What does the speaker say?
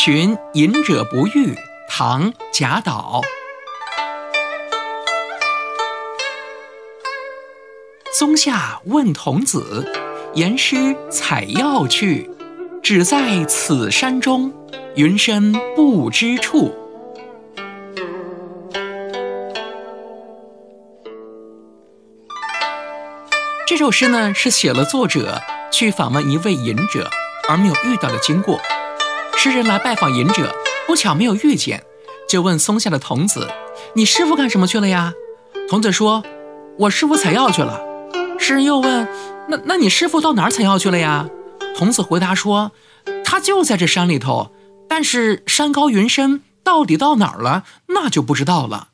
寻隐者不遇，唐·贾岛。松下问童子，言师采药去，只在此山中，云深不知处。这首诗呢，是写了作者去访问一位隐者而没有遇到的经过。诗人来拜访隐者，不巧没有遇见，就问松下的童子：“你师傅干什么去了呀？”童子说：“我师傅采药去了。”诗人又问：“那那你师傅到哪儿采药去了呀？”童子回答说：“他就在这山里头，但是山高云深，到底到哪儿了，那就不知道了。”